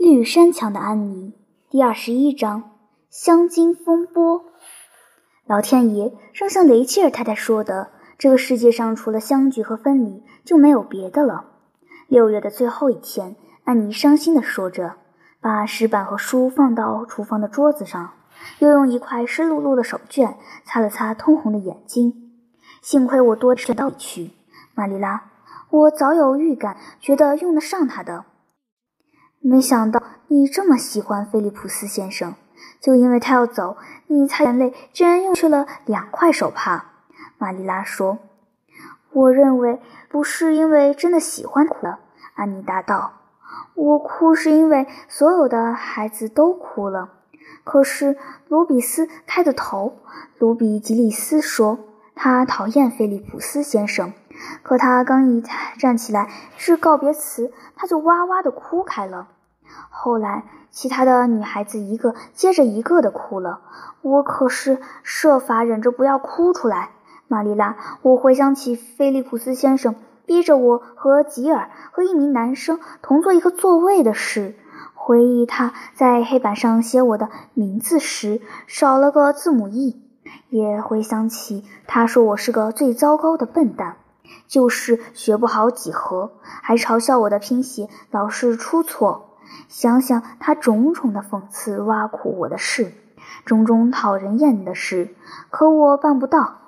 绿山墙的安妮第二十一章香精风波。老天爷，正像雷切尔太太说的，这个世界上除了相聚和分离，就没有别的了。六月的最后一天，安妮伤心地说着，把石板和书放到厨房的桌子上，又用一块湿漉漉的手绢擦了擦通红的眼睛。幸亏我多吃了道去，玛丽拉，我早有预感，觉得用得上它的。没想到你这么喜欢菲利普斯先生，就因为他要走，你擦眼泪居然用去了两块手帕。玛丽拉说：“我认为不是因为真的喜欢他。”安妮答道：“我哭是因为所有的孩子都哭了。可是卢比斯开的头，卢比吉利斯说他讨厌菲利普斯先生。”可他刚一站起来是告别词，他就哇哇的哭开了。后来，其他的女孩子一个接着一个的哭了。我可是设法忍着不要哭出来。玛丽拉，我回想起菲利普斯先生逼着我和吉尔和一名男生同坐一个座位的事，回忆他在黑板上写我的名字时少了个字母 E，也回想起他说我是个最糟糕的笨蛋。就是学不好几何，还嘲笑我的拼写老是出错。想想他种种的讽刺、挖苦我的事，种种讨人厌的事，可我办不到。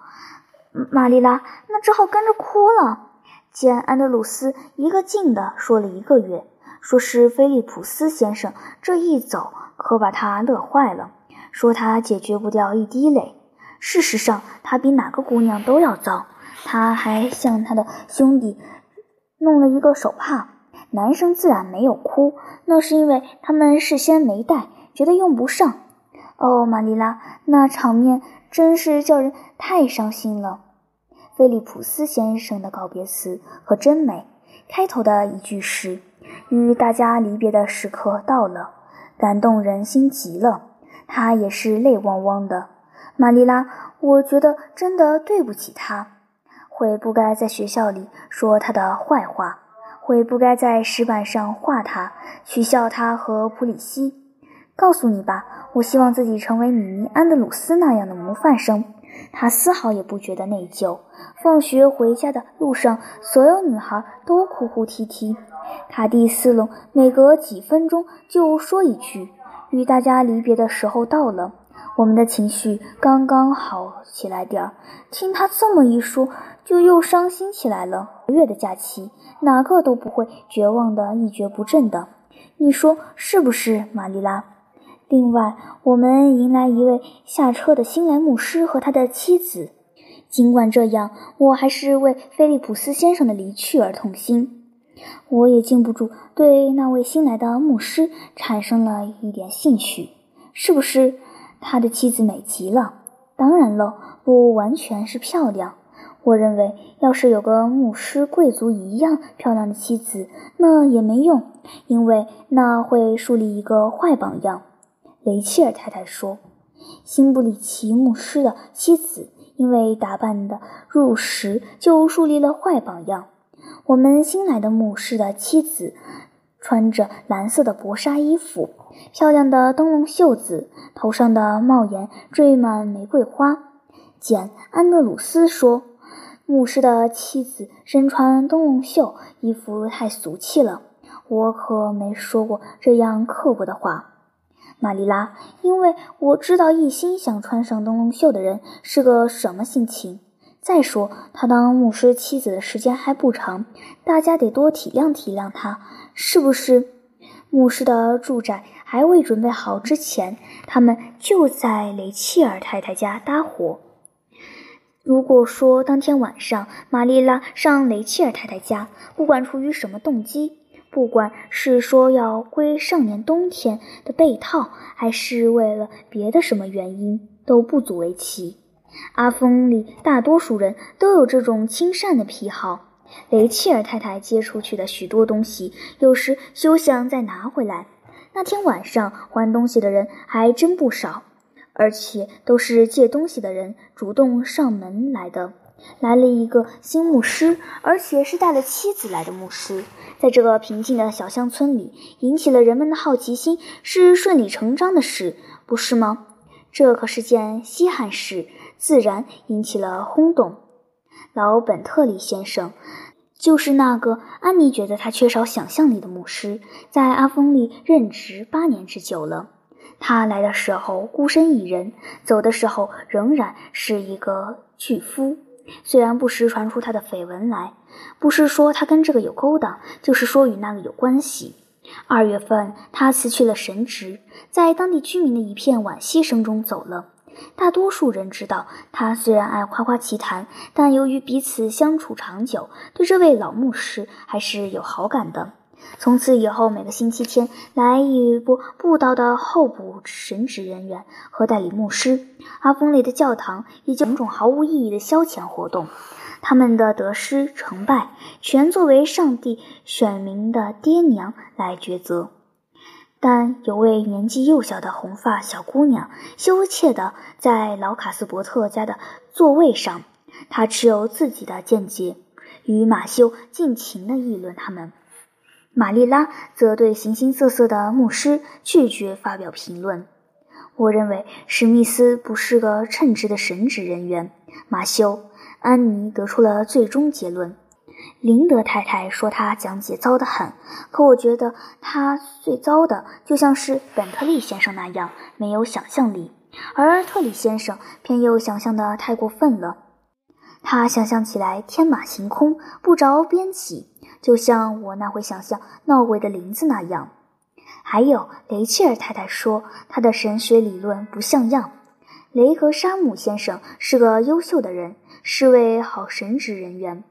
玛丽拉，那只好跟着哭了。见安德鲁斯一个劲的说了一个月，说是菲利普斯先生这一走，可把他乐坏了，说他解决不掉一滴泪。事实上，他比哪个姑娘都要糟。他还向他的兄弟弄了一个手帕，男生自然没有哭，那是因为他们事先没带，觉得用不上。哦，玛丽拉，那场面真是叫人太伤心了。菲利普斯先生的告别词可真美，开头的一句是：“与大家离别的时刻到了，感动人心极了。”他也是泪汪汪的。玛丽拉，我觉得真的对不起他。会不该在学校里说他的坏话，会不该在石板上画他，取笑他和普里希。告诉你吧，我希望自己成为米尼·安德鲁斯那样的模范生。他丝毫也不觉得内疚。放学回家的路上，所有女孩都哭哭啼啼。卡蒂斯隆每隔几分钟就说一句：“与大家离别的时候到了。”我们的情绪刚刚好起来点儿，听他这么一说，就又伤心起来了。月的假期，哪个都不会绝望的一蹶不振的，你说是不是，玛丽拉？另外，我们迎来一位下车的新来牧师和他的妻子。尽管这样，我还是为菲利普斯先生的离去而痛心。我也禁不住对那位新来的牧师产生了一点兴趣，是不是？他的妻子美极了，当然了，不完全是漂亮。我认为，要是有个牧师贵族一样漂亮的妻子，那也没用，因为那会树立一个坏榜样。雷切尔太太说：“辛布里奇牧师的妻子因为打扮的入时，就树立了坏榜样。我们新来的牧师的妻子穿着蓝色的薄纱衣服。”漂亮的灯笼袖子，头上的帽檐缀满玫瑰花。简·安德鲁斯说：“牧师的妻子身穿灯笼袖衣服太俗气了。”我可没说过这样刻薄的话，玛丽拉，因为我知道一心想穿上灯笼袖的人是个什么心情。再说，他当牧师妻子的时间还不长，大家得多体谅体谅他，是不是？牧师的住宅还未准备好之前，他们就在雷切尔太太家搭伙。如果说当天晚上玛丽拉上雷切尔太太家，不管出于什么动机，不管是说要归上年冬天的被套，还是为了别的什么原因，都不足为奇。阿峰里大多数人都有这种亲善的癖好。雷切尔太太借出去的许多东西，有时休想再拿回来。那天晚上还东西的人还真不少，而且都是借东西的人主动上门来的。来了一个新牧师，而且是带了妻子来的牧师。在这个平静的小乡村里，引起了人们的好奇心，是顺理成章的事，不是吗？这可是件稀罕事，自然引起了轰动。老本特利先生，就是那个安妮觉得他缺少想象力的牧师，在阿峰利任职八年之久了。他来的时候孤身一人，走的时候仍然是一个巨夫。虽然不时传出他的绯闻来，不是说他跟这个有勾当，就是说与那个有关系。二月份，他辞去了神职，在当地居民的一片惋惜声中走了。大多数人知道，他虽然爱夸夸其谈，但由于彼此相处长久，对这位老牧师还是有好感的。从此以后，每个星期天来一波布道的候补神职人员和代理牧师。阿峰里的教堂以及种种毫无意义的消遣活动，他们的得失成败全作为上帝选民的爹娘来抉择。但有位年纪幼小的红发小姑娘羞怯地在老卡斯伯特家的座位上，她持有自己的见解，与马修尽情地议论他们。玛丽拉则对形形色色的牧师拒绝发表评论。我认为史密斯不是个称职的神职人员。马修、安妮得出了最终结论。林德太太说他讲解糟得很，可我觉得他最糟的就像是本特利先生那样没有想象力，而特里先生偏又想象的太过分了。他想象起来天马行空，不着边际。就像我那会想象闹鬼的林子那样，还有雷切尔太太说他的神学理论不像样。雷格沙姆先生是个优秀的人，是位好神职人员，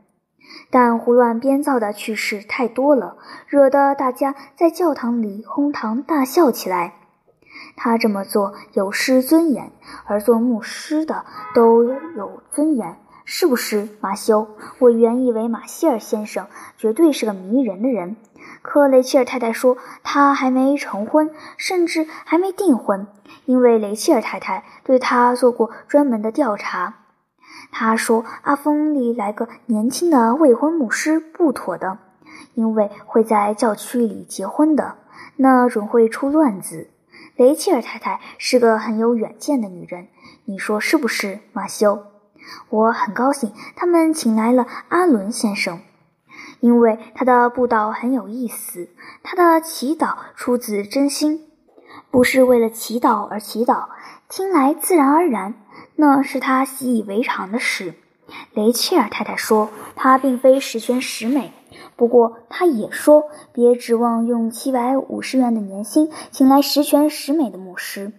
但胡乱编造的趣事太多了，惹得大家在教堂里哄堂大笑起来。他这么做有失尊严，而做牧师的都有尊严。是不是马修？我原以为马歇尔先生绝对是个迷人的人，可雷切尔太太说他还没成婚，甚至还没订婚，因为雷切尔太太对他做过专门的调查。他说阿峰里来个年轻的未婚牧师不妥的，因为会在教区里结婚的，那准会出乱子。雷切尔太太是个很有远见的女人，你说是不是，马修？我很高兴，他们请来了阿伦先生，因为他的布道很有意思。他的祈祷出自真心，不是为了祈祷而祈祷，听来自然而然，那是他习以为常的事。雷切尔太太说，他并非十全十美，不过他也说，别指望用七百五十元的年薪请来十全十美的牧师，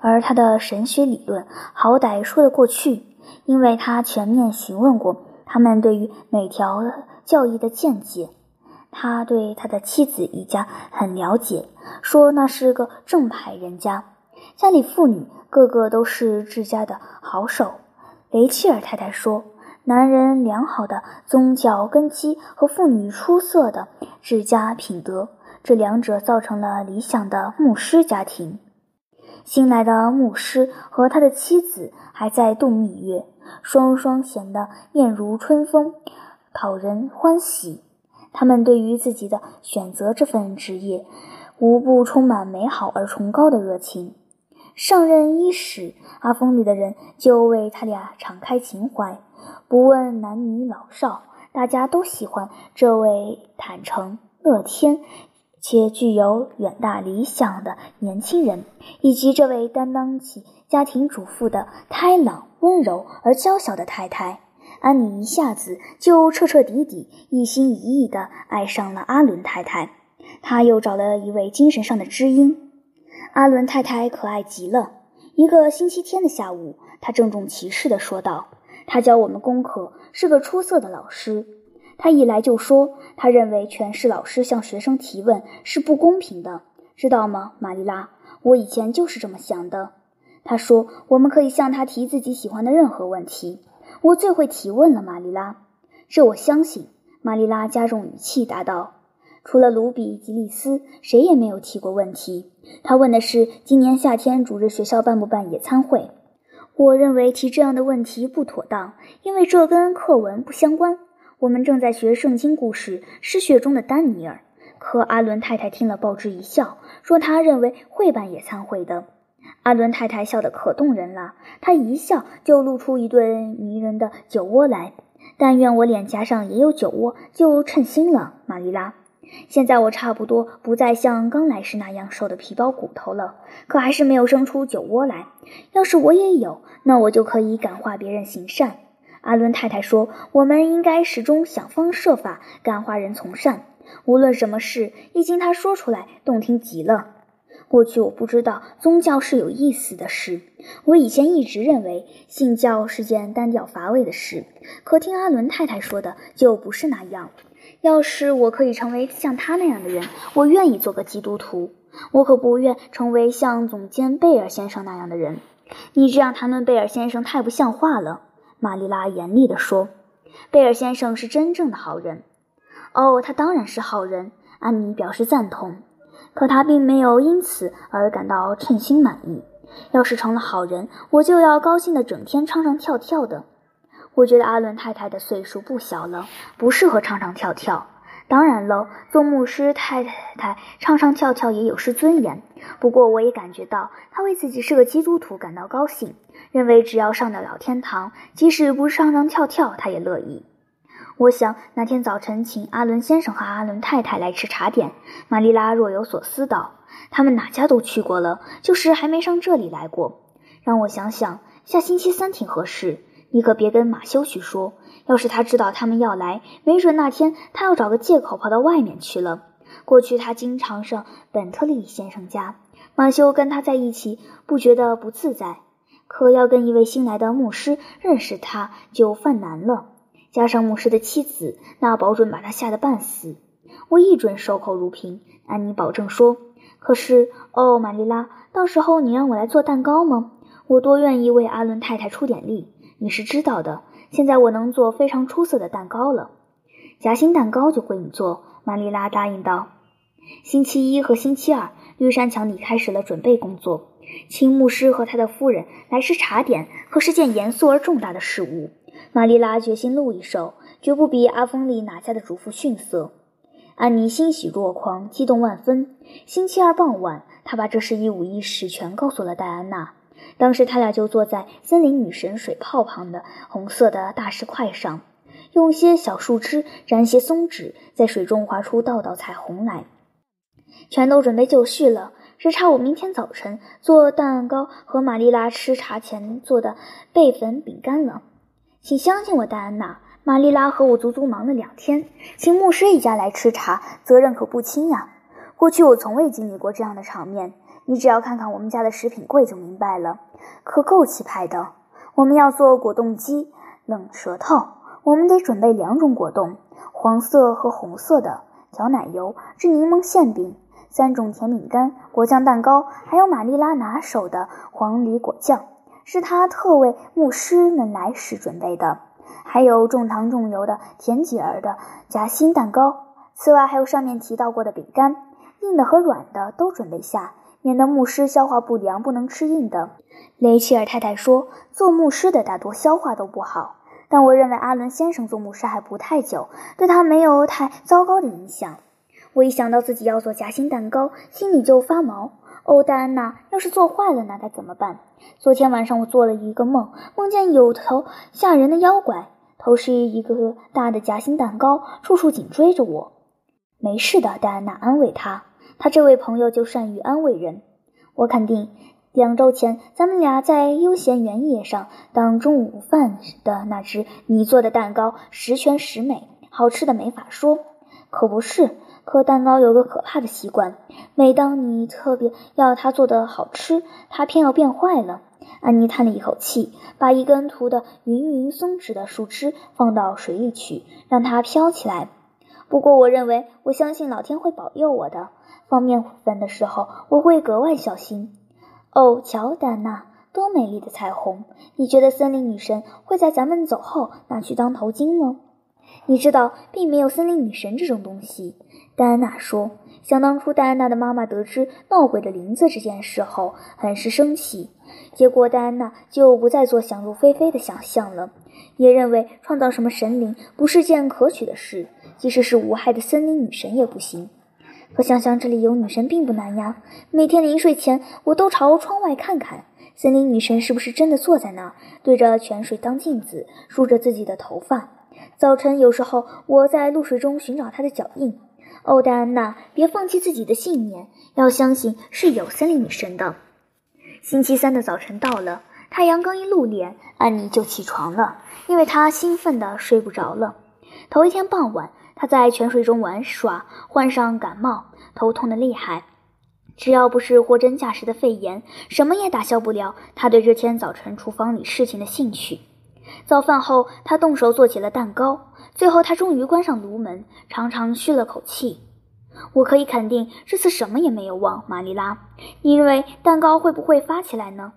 而他的神学理论好歹说得过去。因为他全面询问过他们对于每条教义的见解，他对他的妻子一家很了解，说那是个正派人家，家里妇女个个都是治家的好手。雷切尔太太说，男人良好的宗教根基和妇女出色的治家品德，这两者造成了理想的牧师家庭。新来的牧师和他的妻子还在度蜜月。双双显得面如春风，讨人欢喜。他们对于自己的选择这份职业，无不充满美好而崇高的热情。上任伊始，阿峰里的人就为他俩敞开情怀，不问男女老少，大家都喜欢这位坦诚、乐天且具有远大理想的年轻人，以及这位担当起家庭主妇的开朗。温柔而娇小的太太安妮一下子就彻彻底底、一心一意地爱上了阿伦太太。她又找了一位精神上的知音。阿伦太太可爱极了。一个星期天的下午，她郑重其事地说道：“他教我们功课，是个出色的老师。他一来就说，他认为全是老师向学生提问是不公平的，知道吗，玛丽拉？我以前就是这么想的。”他说：“我们可以向他提自己喜欢的任何问题。我最会提问了，玛丽拉。这我相信。”玛丽拉加重语气答道：“除了卢比吉利斯，谁也没有提过问题。他问的是今年夏天主日学校办不办野餐会。我认为提这样的问题不妥当，因为这跟课文不相关。我们正在学圣经故事《失血中的丹尼尔》。可阿伦太太听了，报之一笑，说她认为会办野餐会的。阿伦太太笑得可动人了，她一笑就露出一对迷人的酒窝来。但愿我脸颊上也有酒窝，就称心了，玛丽拉。现在我差不多不再像刚来时那样瘦的皮包骨头了，可还是没有生出酒窝来。要是我也有，那我就可以感化别人行善。阿伦太太说：“我们应该始终想方设法感化人从善，无论什么事。”一经他说出来，动听极了。过去我不知道宗教是有意思的事，我以前一直认为信教是件单调乏味的事。可听阿伦太太说的，就不是那样。要是我可以成为像他那样的人，我愿意做个基督徒。我可不愿成为像总监贝尔先生那样的人。你这样谈论贝尔先生太不像话了。”玛丽拉严厉地说，“贝尔先生是真正的好人。”“哦，他当然是好人。”安妮表示赞同。可他并没有因此而感到称心满意。要是成了好人，我就要高兴的整天唱唱跳跳的。我觉得阿伦太太的岁数不小了，不适合唱唱跳跳。当然了，做牧师太太唱唱跳跳也有失尊严。不过我也感觉到，她为自己是个基督徒感到高兴，认为只要上得了天堂，即使不唱唱跳跳，她也乐意。我想那天早晨请阿伦先生和阿伦太太来吃茶点。玛丽拉若有所思道：“他们哪家都去过了，就是还没上这里来过。让我想想，下星期三挺合适。你可别跟马修去说，要是他知道他们要来，没准那天他要找个借口跑到外面去了。过去他经常上本特利先生家，马修跟他在一起不觉得不自在，可要跟一位新来的牧师认识他就犯难了。”加上牧师的妻子，那保准把他吓得半死。我一准守口如瓶。安妮保证说：“可是，哦，玛丽拉，到时候你让我来做蛋糕吗？我多愿意为阿伦太太出点力。你是知道的，现在我能做非常出色的蛋糕了。夹心蛋糕就归你做。”玛丽拉答应道。星期一和星期二，绿山墙里开始了准备工作。请牧师和他的夫人来吃茶点，可是件严肃而重大的事务。玛丽拉决心露一手，绝不比阿峰利哪家的主妇逊色。安妮欣喜若狂，激动万分。星期二傍晚，她把这事一五一十全告诉了戴安娜。当时他俩就坐在森林女神水泡旁的红色的大石块上，用些小树枝沾些松脂，在水中划出道道彩虹来。全都准备就绪了，只差我明天早晨做蛋糕和玛丽拉吃茶前做的贝粉饼干了。请相信我，戴安娜。玛丽拉和我足足忙了两天，请牧师一家来吃茶，责任可不轻呀。过去我从未经历过这样的场面，你只要看看我们家的食品柜就明白了，可够气派的。我们要做果冻机、冷舌头，我们得准备两种果冻，黄色和红色的，调奶油，制柠檬馅饼，三种甜饼干，果酱蛋糕，还有玛丽拉拿手的黄梨果酱。是他特为牧师们来时准备的，还有重糖重油的甜姐儿的夹心蛋糕。此外，还有上面提到过的饼干，硬的和软的都准备下，免得牧师消化不良，不能吃硬的。雷切尔太太说，做牧师的大多消化都不好，但我认为阿伦先生做牧师还不太久，对他没有太糟糕的影响。我一想到自己要做夹心蛋糕，心里就发毛。哦，戴安娜，要是做坏了，那该怎么办？昨天晚上我做了一个梦，梦见有头吓人的妖怪，头是一个大的夹心蛋糕，处处紧追着我。没事的，戴安娜安慰他。他这位朋友就善于安慰人。我肯定，两周前咱们俩在悠闲原野上当中午饭的那只你做的蛋糕十全十美，好吃的没法说。可不是。可蛋糕有个可怕的习惯，每当你特别要它做的好吃，它偏要变坏了。安妮叹了一口气，把一根涂的匀匀松脂的树枝放到水里去，让它飘起来。不过，我认为，我相信老天会保佑我的。放面粉的时候，我会格外小心。哦，瞧，丹娜，多美丽的彩虹！你觉得森林女神会在咱们走后拿去当头巾吗？你知道，并没有森林女神这种东西。戴安娜说：“想当初，戴安娜的妈妈得知闹鬼的林子这件事后，很是生气。结果，戴安娜就不再做想入非非的想象了，也认为创造什么神灵不是件可取的事，即使是无害的森林女神也不行。可想想这里有女神并不难呀。每天临睡前，我都朝窗外看看。”森林女神是不是真的坐在那儿，对着泉水当镜子，梳着自己的头发？早晨有时候我在露水中寻找她的脚印。哦，戴安娜，别放弃自己的信念，要相信是有森林女神的。星期三的早晨到了，太阳刚一露脸，安妮就起床了，因为她兴奋得睡不着了。头一天傍晚，他在泉水中玩耍，患上感冒，头痛得厉害。只要不是货真价实的肺炎，什么也打消不了他对这天早晨厨房里事情的兴趣。早饭后，他动手做起了蛋糕。最后，他终于关上炉门，长长吁了口气。我可以肯定，这次什么也没有忘。玛丽拉，你认为蛋糕会不会发起来呢？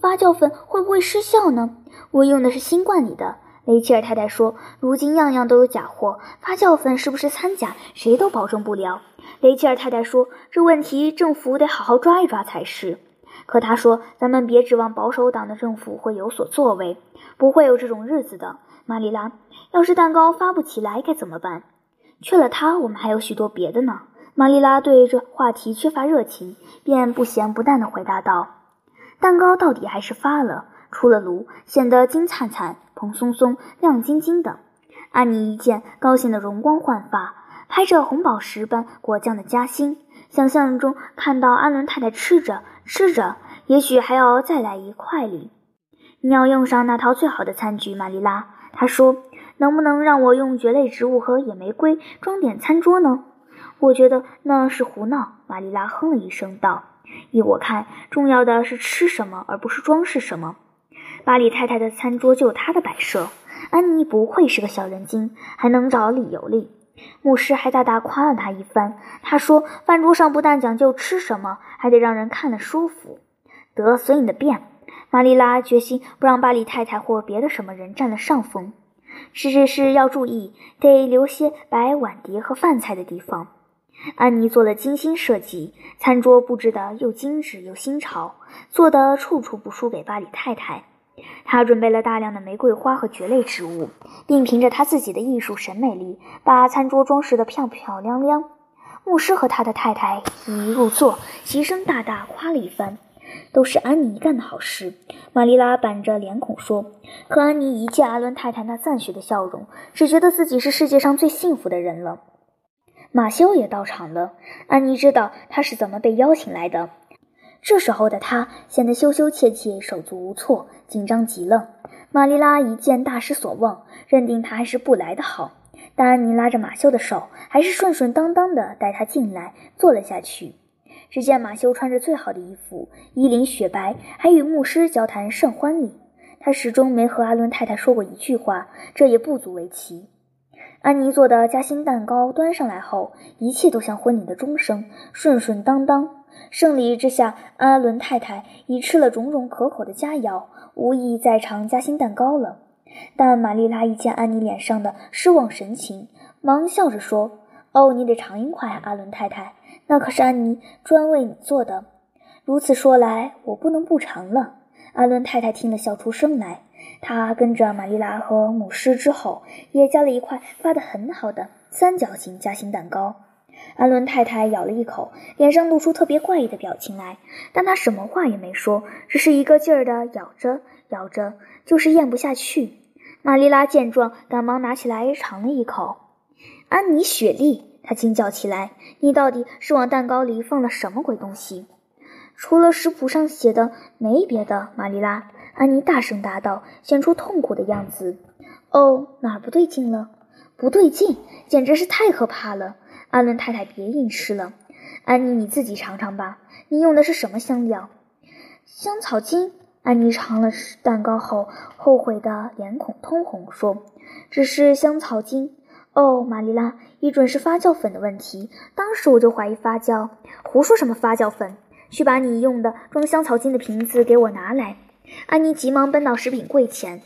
发酵粉会不会失效呢？我用的是新罐里的。雷切尔太太说：“如今样样都有假货，发酵粉是不是掺假，谁都保证不了。”雷切尔太太说：“这问题政府得好好抓一抓才是。”可他说：“咱们别指望保守党的政府会有所作为，不会有这种日子的。”玛丽拉，要是蛋糕发不起来该怎么办？缺了它，我们还有许多别的呢。玛丽拉对这话题缺乏热情，便不咸不淡地回答道：“蛋糕到底还是发了，出了炉，显得金灿灿、蓬松松、亮晶晶的。”安妮一见，高兴得容光焕发。拍着红宝石般果酱的夹心，想象中看到安伦太太吃着吃着，也许还要再来一块哩。你要用上那套最好的餐具，玛丽拉。她说：“能不能让我用蕨类植物和野玫瑰装点餐桌呢？”我觉得那是胡闹。玛丽拉哼了一声道：“依我看，重要的是吃什么，而不是装饰什么。巴里太太的餐桌就她的摆设。安妮不愧是个小人精，还能找理由哩。”牧师还大大夸了他一番。他说：“饭桌上不但讲究吃什么，还得让人看了舒服。”得，随你的便。玛丽拉决心不让巴里太太或别的什么人占了上风。是是是要注意，得留些摆碗碟和饭菜的地方。安妮做了精心设计，餐桌布置的又精致又新潮，做的处处不输给巴里太太。他准备了大量的玫瑰花和蕨类植物，并凭着他自己的艺术审美力，把餐桌装饰得漂漂亮亮。牧师和他的太太一入座，齐声大大夸了一番，都是安妮干的好事。玛丽拉板着脸孔说：“可安妮一见阿伦太太那赞许的笑容，只觉得自己是世界上最幸福的人了。”马修也到场了，安妮知道他是怎么被邀请来的。这时候的他显得羞羞怯怯、手足无措，紧张极了。玛丽拉一见大失所望，认定他还是不来的好。但安妮拉着马修的手，还是顺顺当当地带他进来，坐了下去。只见马修穿着最好的衣服，衣领雪白，还与牧师交谈甚欢利。他始终没和阿伦太太说过一句话，这也不足为奇。安妮做的夹心蛋糕端上来后，一切都像婚礼的钟声，顺顺当当。盛礼之下，阿伦太太已吃了种种可口的佳肴，无意再尝夹心蛋糕了。但玛丽拉一见安妮脸上的失望神情，忙笑着说：“哦，你得尝一块，阿伦太太，那可是安妮专为你做的。”如此说来，我不能不尝了。阿伦太太听了，笑出声来。她跟着玛丽拉和母狮之后，也夹了一块发得很好的三角形夹心蛋糕。安伦太太咬了一口，脸上露出特别怪异的表情来，但她什么话也没说，只是一个劲儿地咬着咬着，就是咽不下去。玛丽拉见状，赶忙拿起来尝了一口。安妮·雪莉，她惊叫起来：“你到底是往蛋糕里放了什么鬼东西？”除了食谱上写的，没别的。玛丽拉，安妮大声答道，显出痛苦的样子。“哦，哪儿不对劲了？不对劲，简直是太可怕了！”阿伦太太，别硬吃了。安妮，你自己尝尝吧。你用的是什么香料？香草精。安妮尝了蛋糕后，后悔的脸孔通红，说：“只是香草精。”哦，玛丽拉，一准是发酵粉的问题。当时我就怀疑发酵。胡说什么发酵粉？去把你用的装香草精的瓶子给我拿来。安妮急忙奔到食品柜前，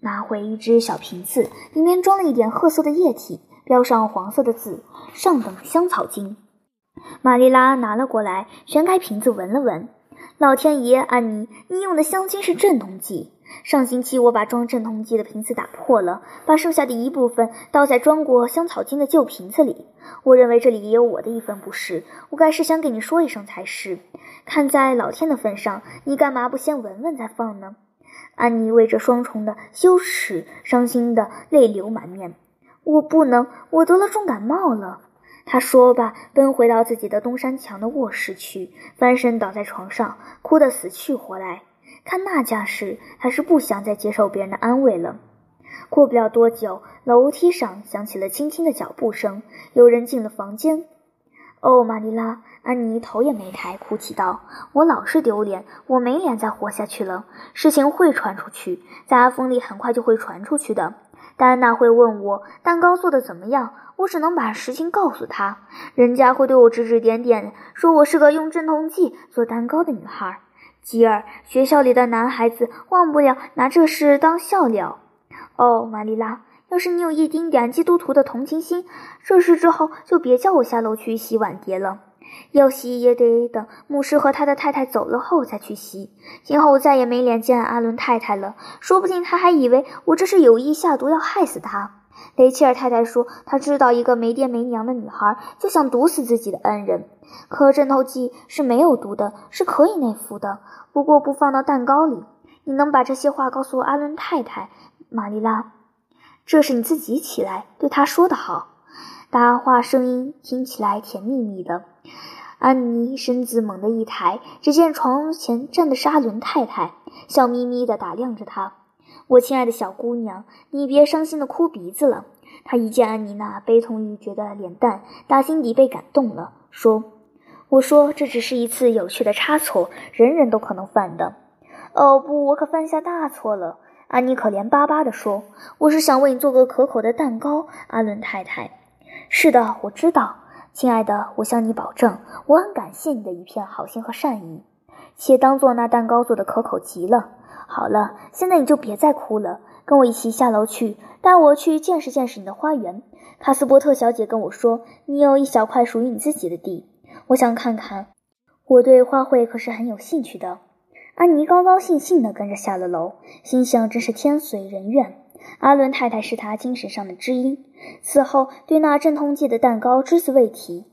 拿回一只小瓶子，里面装了一点褐色的液体。标上黄色的字“上等香草精”。玛丽拉拿了过来，旋开瓶子闻了闻。老天爷，安妮，你用的香精是镇痛剂。上星期我把装镇痛剂的瓶子打破了，把剩下的一部分倒在装过香草精的旧瓶子里。我认为这里也有我的一份不是，我该是想给你说一声才是。看在老天的份上，你干嘛不先闻闻再放呢？安妮为这双重的羞耻，伤心的泪流满面。我不能，我得了重感冒了。他说罢，奔回到自己的东山墙的卧室去，翻身倒在床上，哭得死去活来。看那架势，还是不想再接受别人的安慰了。过不了多久，楼梯上响起了轻轻的脚步声，有人进了房间。哦，玛丽拉，安妮头也没抬，哭泣道：“我老是丢脸，我没脸再活下去了。事情会传出去，在阿峰里很快就会传出去的。戴安娜会问我蛋糕做的怎么样，我只能把实情告诉她。人家会对我指指点点，说我是个用镇痛剂做蛋糕的女孩。吉尔，学校里的男孩子忘不了拿这事当笑料。哦，玛丽拉。”要是你有一丁点基督徒的同情心，这事之后就别叫我下楼去洗碗碟了。要洗也得等牧师和他的太太走了后再去洗。今后再也没脸见阿伦太太了，说不定他还以为我这是有意下毒要害死他。雷切尔太太说，她知道一个没爹没娘的女孩就想毒死自己的恩人。可镇痛剂是没有毒的，是可以内服的，不过不放到蛋糕里。你能把这些话告诉阿伦太太，玛丽拉？这是你自己起来对他说的好，答话声音听起来甜蜜蜜的。安妮身子猛地一抬，只见床前站的是阿伦太太，笑眯眯地打量着她。我亲爱的小姑娘，你别伤心的哭鼻子了。她一见安妮那悲痛欲绝的脸蛋，打心底被感动了，说：“我说这只是一次有趣的差错，人人都可能犯的。哦不，我可犯下大错了。”安妮可怜巴巴地说：“我是想为你做个可口的蛋糕，阿伦太太。”“是的，我知道，亲爱的，我向你保证，我很感谢你的一片好心和善意，且当做那蛋糕做的可口极了。好了，现在你就别再哭了，跟我一起下楼去，带我去见识见识你的花园。卡斯伯特小姐跟我说，你有一小块属于你自己的地，我想看看。我对花卉可是很有兴趣的。”安妮高高兴兴地跟着下了楼，心想真是天随人愿。阿伦太太是她精神上的知音，此后对那镇痛剂的蛋糕只字未提。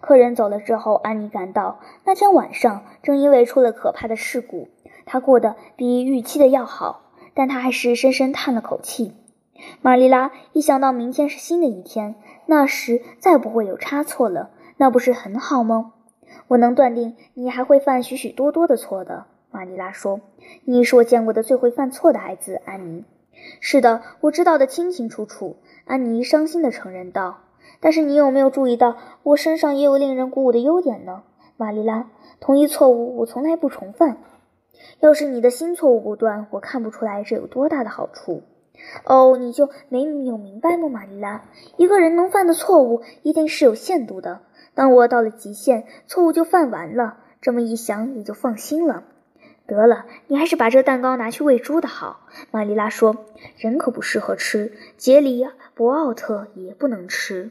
客人走了之后，安妮感到那天晚上正因为出了可怕的事故，她过得比预期的要好，但她还是深深叹了口气。玛丽拉一想到明天是新的一天，那时再不会有差错了，那不是很好吗？我能断定你还会犯许许多多的错的。玛丽拉说：“你是我见过的最会犯错的孩子，安妮。”“是的，我知道的清清楚楚。”安妮伤心地承认道。“但是你有没有注意到，我身上也有令人鼓舞的优点呢？”玛丽拉，“同一错误，我从来不重犯。要是你的新错误不断，我看不出来这有多大的好处。”“哦，你就没有明白吗，玛丽拉？一个人能犯的错误一定是有限度的。当我到了极限，错误就犯完了。这么一想，你就放心了。”得了，你还是把这蛋糕拿去喂猪的好。”玛丽拉说，“人可不适合吃，杰里博奥特也不能吃。”